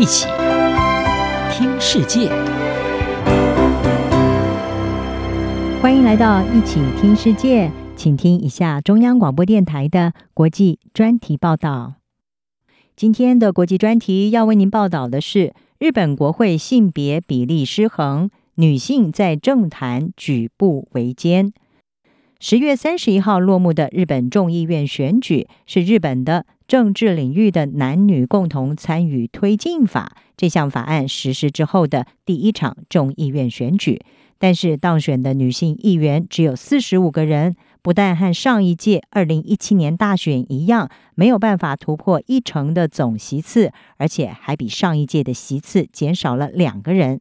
一起听世界，欢迎来到一起听世界，请听一下中央广播电台的国际专题报道。今天的国际专题要为您报道的是：日本国会性别比例失衡，女性在政坛举步维艰。十月三十一号落幕的日本众议院选举，是日本的政治领域的男女共同参与推进法这项法案实施之后的第一场众议院选举。但是当选的女性议员只有四十五个人，不但和上一届二零一七年大选一样，没有办法突破一成的总席次，而且还比上一届的席次减少了两个人。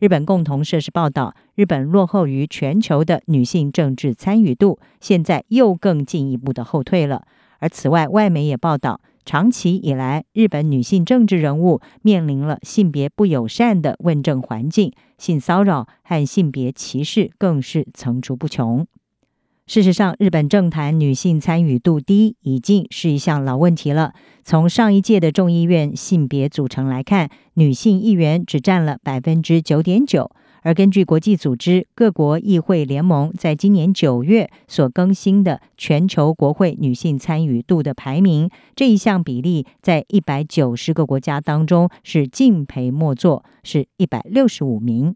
日本共同社是报道，日本落后于全球的女性政治参与度，现在又更进一步的后退了。而此外，外媒也报道，长期以来，日本女性政治人物面临了性别不友善的问政环境，性骚扰和性别歧视更是层出不穷。事实上，日本政坛女性参与度低已经是一项老问题了。从上一届的众议院性别组成来看，女性议员只占了百分之九点九。而根据国际组织各国议会联盟在今年九月所更新的全球国会女性参与度的排名，这一项比例在一百九十个国家当中是敬陪末座，是一百六十五名。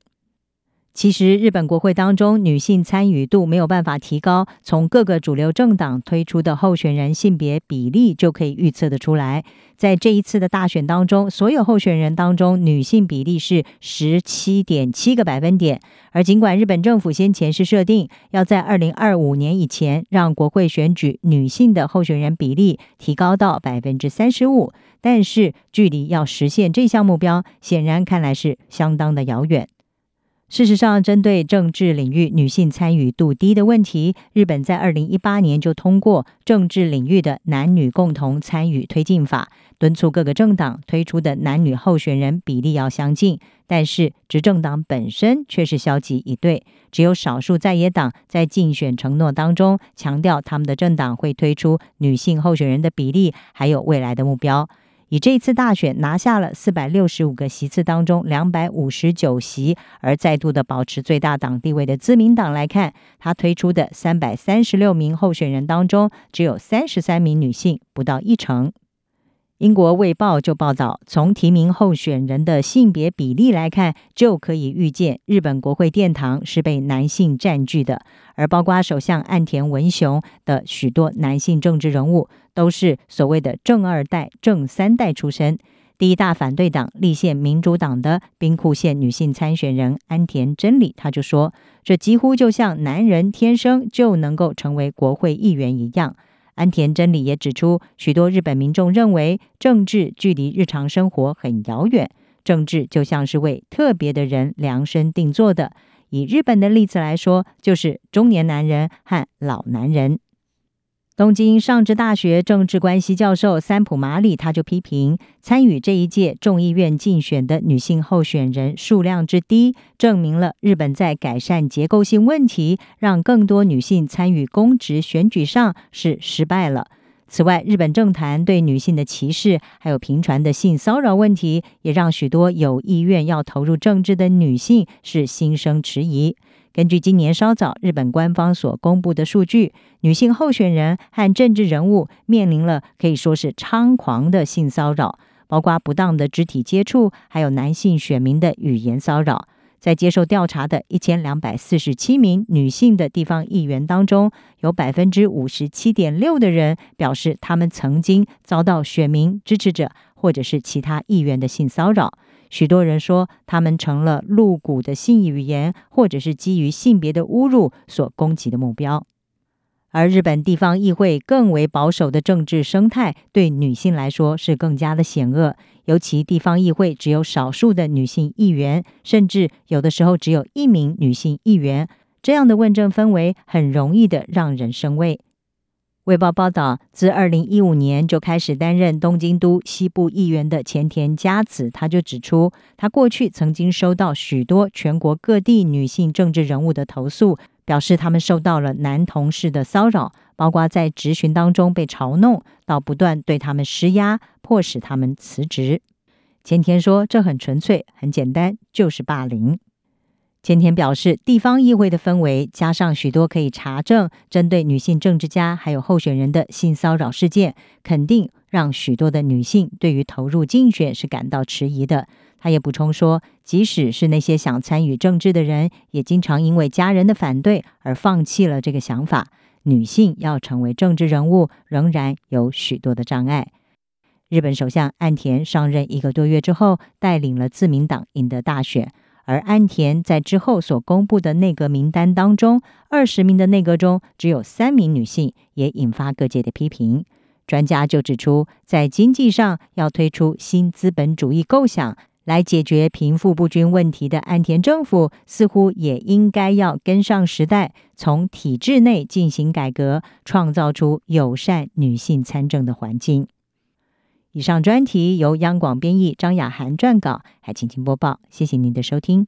其实，日本国会当中女性参与度没有办法提高，从各个主流政党推出的候选人性别比例就可以预测得出来。在这一次的大选当中，所有候选人当中女性比例是十七点七个百分点。而尽管日本政府先前是设定要在二零二五年以前让国会选举女性的候选人比例提高到百分之三十五，但是距离要实现这项目标，显然看来是相当的遥远。事实上，针对政治领域女性参与度低的问题，日本在二零一八年就通过政治领域的男女共同参与推进法，敦促各个政党推出的男女候选人比例要相近。但是，执政党本身却是消极以对，只有少数在野党在竞选承诺当中强调他们的政党会推出女性候选人的比例，还有未来的目标。以这次大选拿下了四百六十五个席次当中两百五十九席，而再度的保持最大党地位的自民党来看，他推出的三百三十六名候选人当中，只有三十三名女性，不到一成。英国《卫报》就报道，从提名候选人的性别比例来看，就可以预见日本国会殿堂是被男性占据的。而包括首相岸田文雄的许多男性政治人物，都是所谓的正二代、正三代出身。第一大反对党立宪民主党的兵库县女性参选人安田真理，他就说：“这几乎就像男人天生就能够成为国会议员一样。”安田真理也指出，许多日本民众认为政治距离日常生活很遥远，政治就像是为特别的人量身定做的。以日本的例子来说，就是中年男人和老男人。东京上智大学政治关系教授三浦麻里他就批评，参与这一届众议院竞选的女性候选人数量之低，证明了日本在改善结构性问题，让更多女性参与公职选举上是失败了。此外，日本政坛对女性的歧视，还有频传的性骚扰问题，也让许多有意愿要投入政治的女性是心生迟疑。根据今年稍早日本官方所公布的数据，女性候选人和政治人物面临了可以说是猖狂的性骚扰，包括不当的肢体接触，还有男性选民的语言骚扰。在接受调查的一千两百四十七名女性的地方议员当中，有百分之五十七点六的人表示，他们曾经遭到选民、支持者或者是其他议员的性骚扰。许多人说，他们成了露骨的性语言，或者是基于性别的侮辱所攻击的目标。而日本地方议会更为保守的政治生态，对女性来说是更加的险恶。尤其地方议会只有少数的女性议员，甚至有的时候只有一名女性议员，这样的问政氛围很容易的让人生畏。卫报报道，自二零一五年就开始担任东京都西部议员的前田佳子，他就指出，他过去曾经收到许多全国各地女性政治人物的投诉，表示他们受到了男同事的骚扰，包括在质询当中被嘲弄，到不断对他们施压，迫使他们辞职。前田说：“这很纯粹，很简单，就是霸凌。”前田表示，地方议会的氛围加上许多可以查证针对女性政治家还有候选人的性骚扰事件，肯定让许多的女性对于投入竞选是感到迟疑的。他也补充说，即使是那些想参与政治的人，也经常因为家人的反对而放弃了这个想法。女性要成为政治人物，仍然有许多的障碍。日本首相岸田上任一个多月之后，带领了自民党赢得大选。而岸田在之后所公布的内阁名单当中，二十名的内阁中只有三名女性，也引发各界的批评。专家就指出，在经济上要推出新资本主义构想。来解决贫富不均问题的岸田政府，似乎也应该要跟上时代，从体制内进行改革，创造出友善女性参政的环境。以上专题由央广编译，张雅涵撰稿，还请您播报。谢谢您的收听。